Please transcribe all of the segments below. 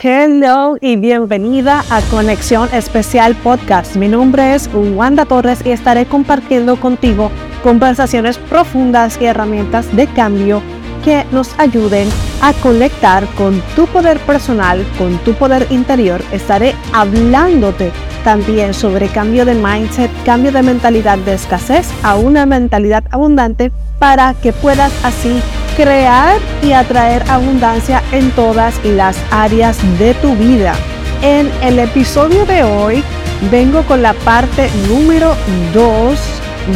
Hello y bienvenida a Conexión Especial Podcast. Mi nombre es Wanda Torres y estaré compartiendo contigo conversaciones profundas y herramientas de cambio que nos ayuden a conectar con tu poder personal, con tu poder interior. Estaré hablándote también sobre cambio de mindset, cambio de mentalidad de escasez a una mentalidad abundante para que puedas así crear y atraer abundancia en todas las áreas de tu vida. En el episodio de hoy vengo con la parte número 2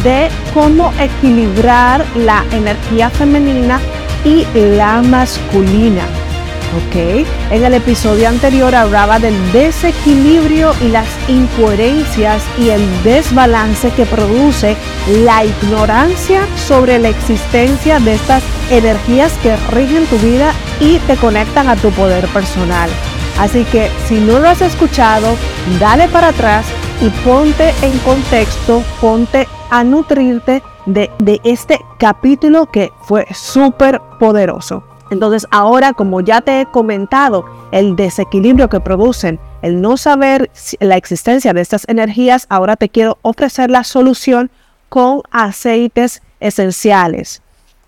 de cómo equilibrar la energía femenina y la masculina. ¿ok? En el episodio anterior hablaba del desequilibrio y las incoherencias y el desbalance que produce la ignorancia sobre la existencia de estas energías que rigen tu vida y te conectan a tu poder personal. Así que si no lo has escuchado, dale para atrás y ponte en contexto, ponte a nutrirte de, de este capítulo que fue súper poderoso. Entonces ahora, como ya te he comentado, el desequilibrio que producen, el no saber la existencia de estas energías, ahora te quiero ofrecer la solución con aceites esenciales.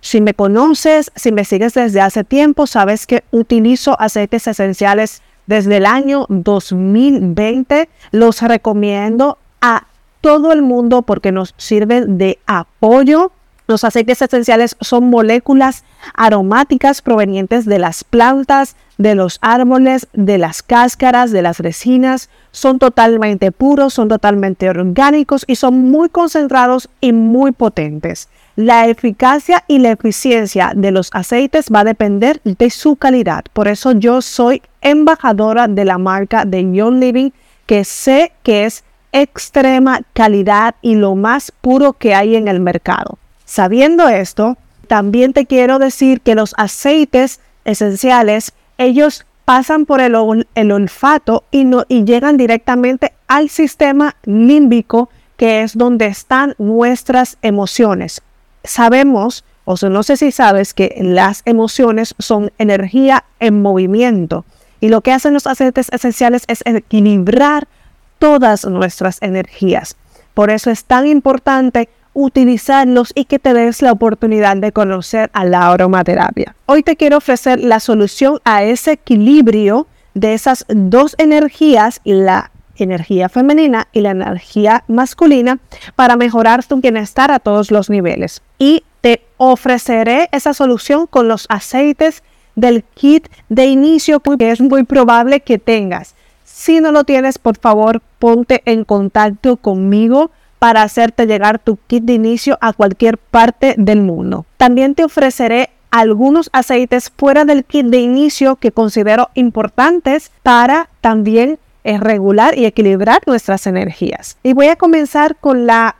Si me conoces, si me sigues desde hace tiempo, sabes que utilizo aceites esenciales desde el año 2020. Los recomiendo a todo el mundo porque nos sirven de apoyo los aceites esenciales son moléculas aromáticas provenientes de las plantas, de los árboles, de las cáscaras, de las resinas. Son totalmente puros, son totalmente orgánicos y son muy concentrados y muy potentes. La eficacia y la eficiencia de los aceites va a depender de su calidad. Por eso yo soy embajadora de la marca de Young Living, que sé que es extrema calidad y lo más puro que hay en el mercado. Sabiendo esto, también te quiero decir que los aceites esenciales, ellos pasan por el, olfato y, y llegan directamente al sistema límbico, que es donde están nuestras emociones. Sabemos, o no sé si sabes, que las emociones son energía en movimiento. Y lo que hacen los aceites esenciales es equilibrar todas nuestras energías. Por eso es tan importante utilizarlos y que te des la oportunidad de conocer a la aromaterapia. Hoy te quiero ofrecer la solución a ese equilibrio de esas dos energías, la energía femenina y la energía masculina, para mejorar tu bienestar a todos los niveles. Y te ofreceré esa solución con los aceites del kit de inicio que es muy probable que tengas. Si no lo tienes, por favor, ponte en contacto conmigo para hacerte llegar tu kit de inicio a cualquier parte del mundo. También te ofreceré algunos aceites fuera del kit de inicio que considero importantes para también eh, regular y equilibrar nuestras energías. Y voy a comenzar con la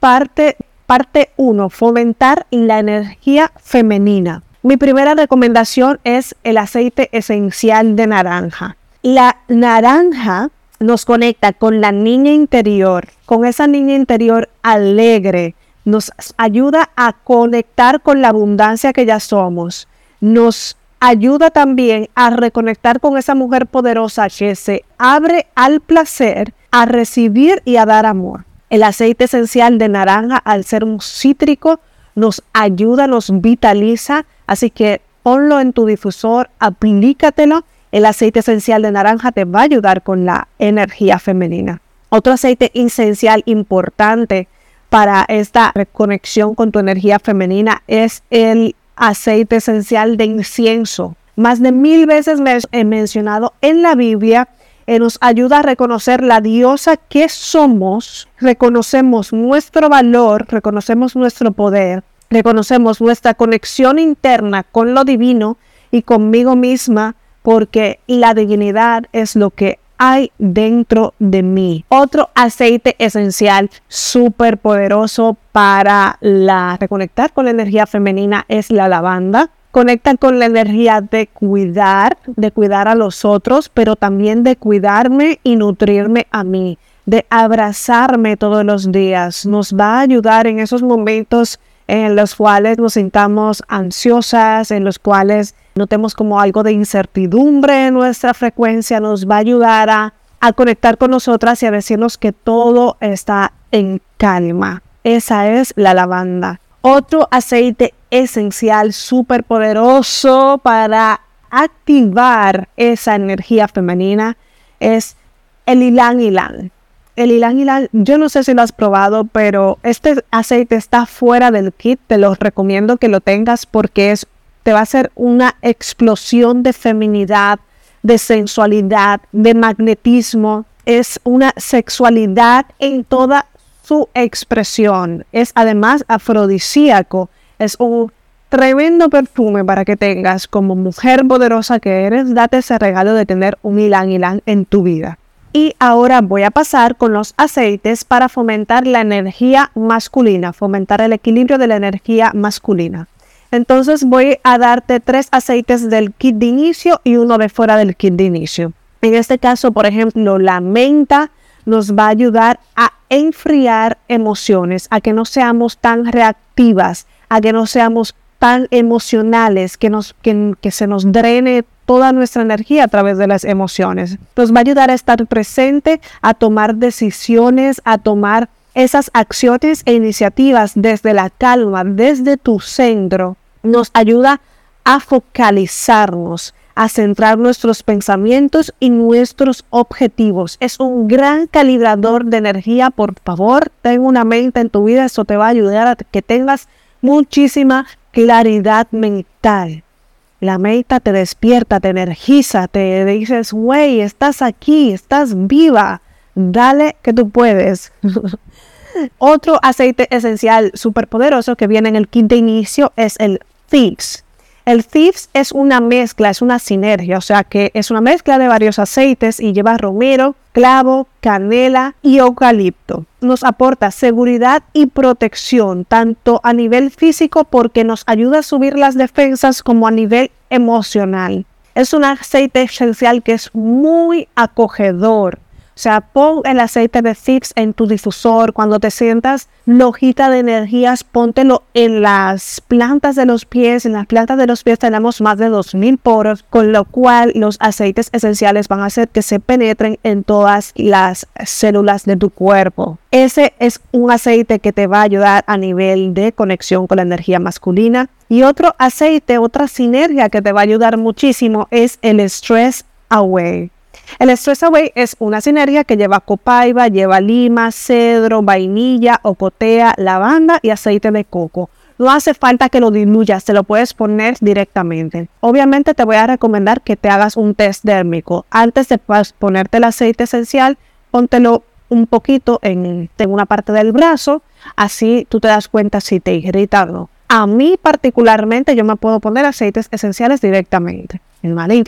parte parte 1, fomentar la energía femenina. Mi primera recomendación es el aceite esencial de naranja. La naranja nos conecta con la niña interior, con esa niña interior alegre, nos ayuda a conectar con la abundancia que ya somos, nos ayuda también a reconectar con esa mujer poderosa que se abre al placer, a recibir y a dar amor. El aceite esencial de naranja, al ser un cítrico, nos ayuda, nos vitaliza, así que ponlo en tu difusor, aplícatelo el aceite esencial de naranja te va a ayudar con la energía femenina. Otro aceite esencial importante para esta reconexión con tu energía femenina es el aceite esencial de incienso. Más de mil veces he mencionado en la Biblia, eh, nos ayuda a reconocer la diosa que somos, reconocemos nuestro valor, reconocemos nuestro poder, reconocemos nuestra conexión interna con lo divino y conmigo misma porque la divinidad es lo que hay dentro de mí. Otro aceite esencial súper poderoso para la, reconectar con la energía femenina es la lavanda. Conecta con la energía de cuidar, de cuidar a los otros, pero también de cuidarme y nutrirme a mí, de abrazarme todos los días. Nos va a ayudar en esos momentos en los cuales nos sintamos ansiosas, en los cuales notemos como algo de incertidumbre en nuestra frecuencia, nos va a ayudar a, conectar con nosotras y a decirnos que todo está en calma. Esa es la lavanda. Otro aceite esencial súper poderoso para activar esa energía femenina es el ylang ylang. El ylang ylang, yo no sé si lo has probado, pero este aceite está fuera del kit. Te lo recomiendo que lo tengas porque es, te va a hacer una explosión de feminidad, de sensualidad, de magnetismo. Es una sexualidad en toda su expresión. Es además afrodisíaco. Es un tremendo perfume para que tengas como mujer poderosa que eres. Date ese regalo de tener un ylang ylang en tu vida. Y ahora voy a pasar con los aceites para fomentar la energía masculina, fomentar el equilibrio de la energía masculina. Entonces voy a darte tres aceites del kit de inicio y uno de fuera del kit de inicio. En este caso, por ejemplo, la menta nos va a ayudar a enfriar emociones, a que no seamos tan reactivas, a que no seamos tan emocionales, que, nos, que, se nos drene toda nuestra energía a través de las emociones. Nos va a ayudar a estar presente, a tomar decisiones, a tomar esas acciones e iniciativas desde la calma, desde tu centro. Nos ayuda a focalizarnos, a centrar nuestros pensamientos y nuestros objetivos. Es un gran calibrador de energía. Por favor, ten una mente en tu vida. Eso te va a ayudar a que tengas muchísima claridad mental. La meta te despierta, te energiza, te dices, güey, estás aquí, estás viva, dale que tú puedes. Otro aceite esencial súper poderoso que viene en el kit de inicio es el Thieves. El Thieves es una mezcla, es una sinergia, o sea que es una mezcla de varios aceites y lleva romero, clavo, canela y eucalipto. Nos aporta seguridad y protección tanto a nivel físico porque nos ayuda a subir las defensas como a nivel emocional. Es un aceite esencial que es muy acogedor, o sea, pon el aceite de Thieves en tu difusor. Cuando te sientas lojita de energías, póntelo en las plantas de los pies. En las plantas de los pies tenemos más de 2000 poros, con lo cual los aceites esenciales van a hacer que se penetren en todas las células de tu cuerpo. Ese es un aceite que te va a ayudar a nivel de conexión con la energía masculina. Y otro aceite, otra sinergia que te va a ayudar muchísimo es el Stress Away. El Stress Away es una sinergia que lleva copaiba, lleva lima, cedro, vainilla, ocotea, lavanda y aceite de coco. No hace falta que lo diluyas, te lo puedes poner directamente. Obviamente te voy a recomendar que te hagas un test dérmico. Antes de ponerte el aceite esencial, póntelo un poquito en, en una parte del brazo, así tú te das cuenta si te irrita o no. A mí particularmente yo me puedo poner aceites esenciales directamente.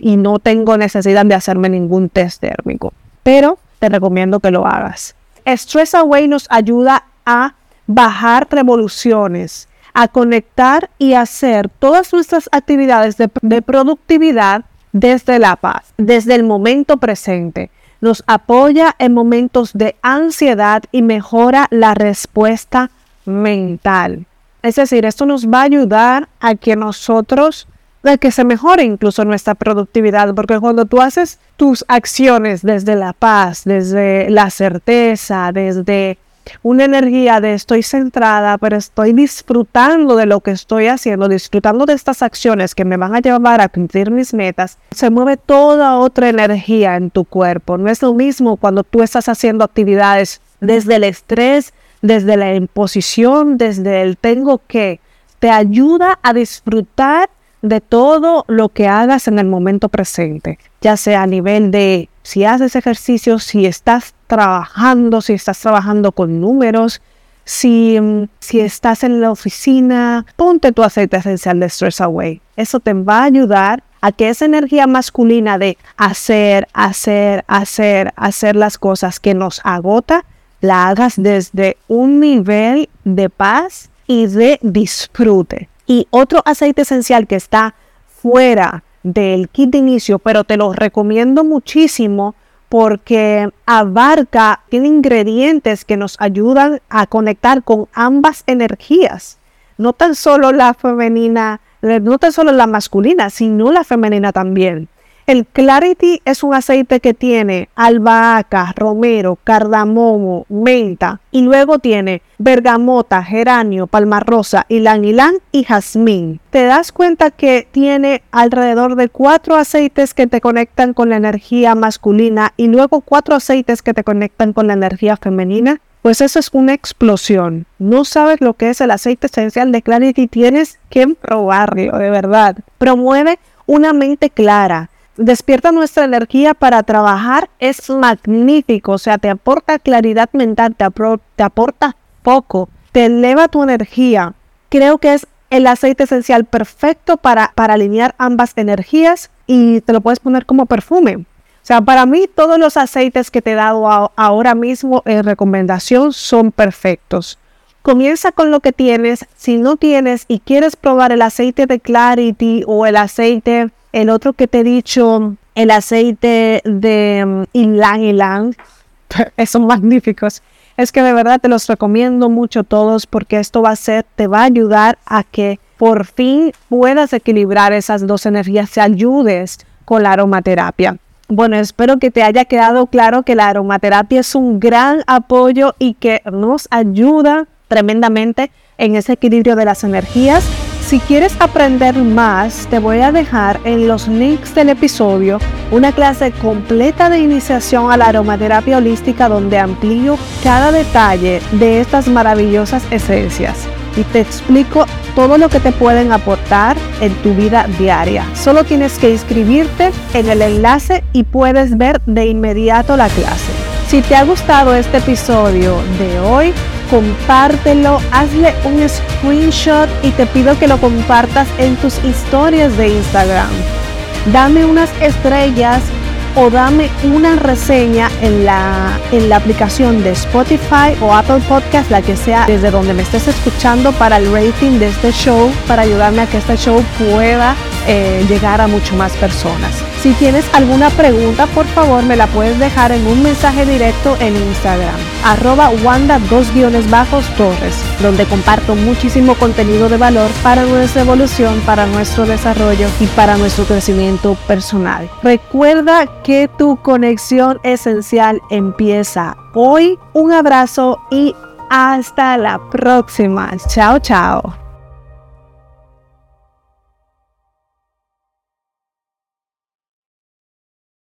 Y no tengo necesidad de hacerme ningún test térmico. Pero te recomiendo que lo hagas. Stress Away nos ayuda a bajar revoluciones, a conectar y hacer todas nuestras actividades de, de productividad desde la paz, desde el momento presente. Nos apoya en momentos de ansiedad y mejora la respuesta mental. Es decir, esto nos va a ayudar a que nosotros de que se mejore incluso nuestra productividad, porque cuando tú haces tus acciones desde la paz, desde la certeza, desde una energía de estoy centrada, pero estoy disfrutando de lo que estoy haciendo, disfrutando de estas acciones que me van a llevar a cumplir mis metas, se mueve toda otra energía en tu cuerpo. No es lo mismo cuando tú estás haciendo actividades desde el estrés, desde la imposición, desde el tengo que. Te ayuda a disfrutar de todo lo que hagas en el momento presente, ya sea a nivel de si haces ejercicio, si estás trabajando, si estás trabajando con números, si, mm, si estás en la oficina, ponte tu aceite esencial de Stress Away. Eso te va a ayudar a que esa energía masculina de hacer, hacer, hacer, hacer las cosas que nos agota, la hagas desde un nivel de paz y de disfrute. Y otro aceite esencial que está fuera del kit de inicio, pero te lo recomiendo muchísimo porque abarca, tiene ingredientes que nos ayudan a conectar con ambas energías. no tan solo la femenina, no tan solo la masculina, sino la femenina también. El Clarity es un aceite que tiene albahaca, romero, cardamomo, menta y luego tiene bergamota, geranio, palma rosa, ylang ylang y jazmín. Te das cuenta que tiene alrededor de cuatro aceites que te conectan con la energía masculina y luego cuatro aceites que te conectan con la energía femenina. Pues eso es una explosión. No sabes lo que es el aceite esencial de Clarity, tienes que probarlo, de verdad. Promueve una mente clara despierta nuestra energía para trabajar es magnífico, o sea, te aporta claridad mental, te, aporta poco, te eleva tu energía. Creo que es el aceite esencial perfecto para, para alinear ambas energías y te lo puedes poner como perfume. O sea, para mí todos los aceites que te he dado ahora mismo en recomendación son perfectos. Comienza con lo que tienes. Si no tienes y quieres probar el aceite de Clarity o el aceite el otro que te he dicho, el aceite de um, Ylang Ylang, son magníficos. Es que de verdad te los recomiendo mucho todos porque esto va a ser, te va a ayudar a que por fin puedas equilibrar esas dos energías, te ayudes con la aromaterapia. Bueno, espero que te haya quedado claro que la aromaterapia es un gran apoyo y que nos ayuda tremendamente en ese equilibrio de las energías si quieres aprender más, te voy a dejar en los links del episodio una clase completa de iniciación a la aromaterapia holística donde amplío cada detalle de estas maravillosas esencias y te explico todo lo que te pueden aportar en tu vida diaria. Solo tienes que inscribirte en el enlace y puedes ver de inmediato la clase. Si te ha gustado este episodio de hoy, compártelo, hazle un screenshot y te pido que lo compartas en tus historias de Instagram. Dame unas estrellas o dame una reseña en la, en la aplicación de Spotify o Apple Podcast, la que sea desde donde me estés escuchando para el rating de este show, para ayudarme a que este show pueda eh, llegar a mucho más personas. Si tienes alguna pregunta, por favor me la puedes dejar en un mensaje directo en Instagram, arroba wanda 2 bajos torres, donde comparto muchísimo contenido de valor para nuestra evolución, para nuestro desarrollo y para nuestro crecimiento personal. Recuerda que tu conexión esencial empieza hoy. Un abrazo y hasta la próxima. Chao, chao.